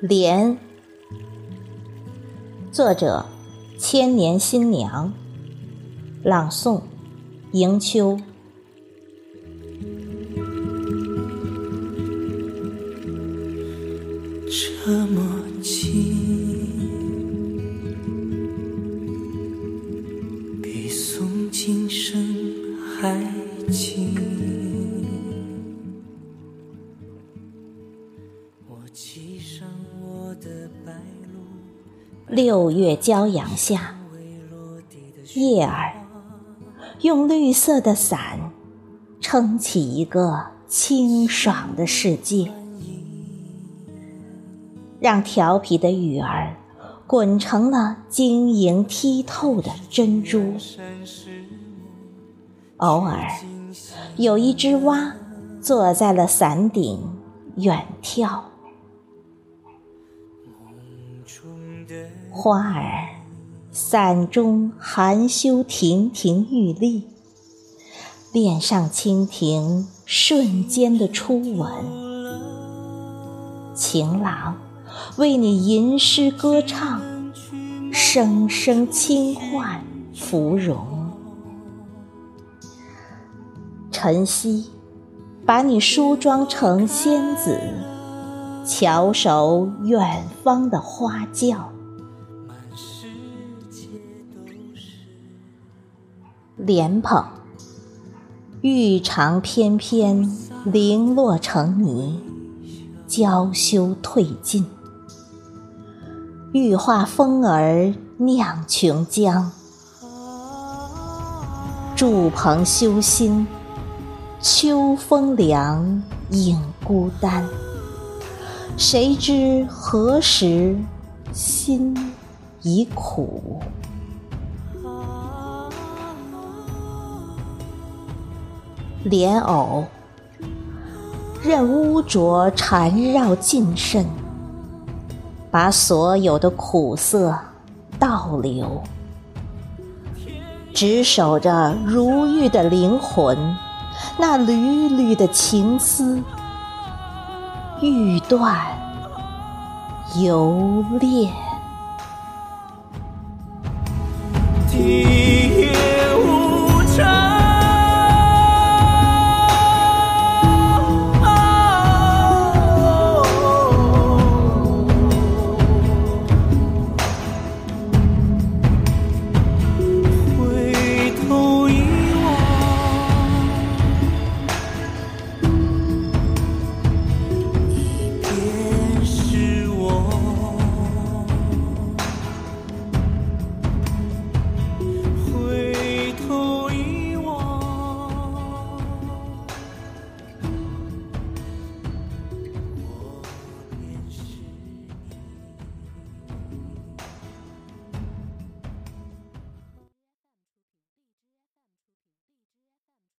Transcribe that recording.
莲，作者：千年新娘，朗诵：迎秋。这么近，比诵经声还六月骄阳下，叶儿用绿色的伞撑起一个清爽的世界。让调皮的雨儿滚成了晶莹剔透的珍珠。偶尔，有一只蛙坐在了伞顶远眺。花儿伞中含羞亭亭玉立，恋上蜻蜓瞬间的初吻。情郎。为你吟诗歌唱，声声轻唤芙蓉。晨曦把你梳妆成仙子，翘首远方的花轿。莲蓬玉长翩翩，零落成泥，娇羞褪尽。玉化风儿酿琼浆，筑棚修心，秋风凉影孤单。谁知何时心已苦？莲藕任污浊缠绕尽身。把所有的苦涩倒流，只守着如玉的灵魂，那缕缕的情丝，欲断犹恋。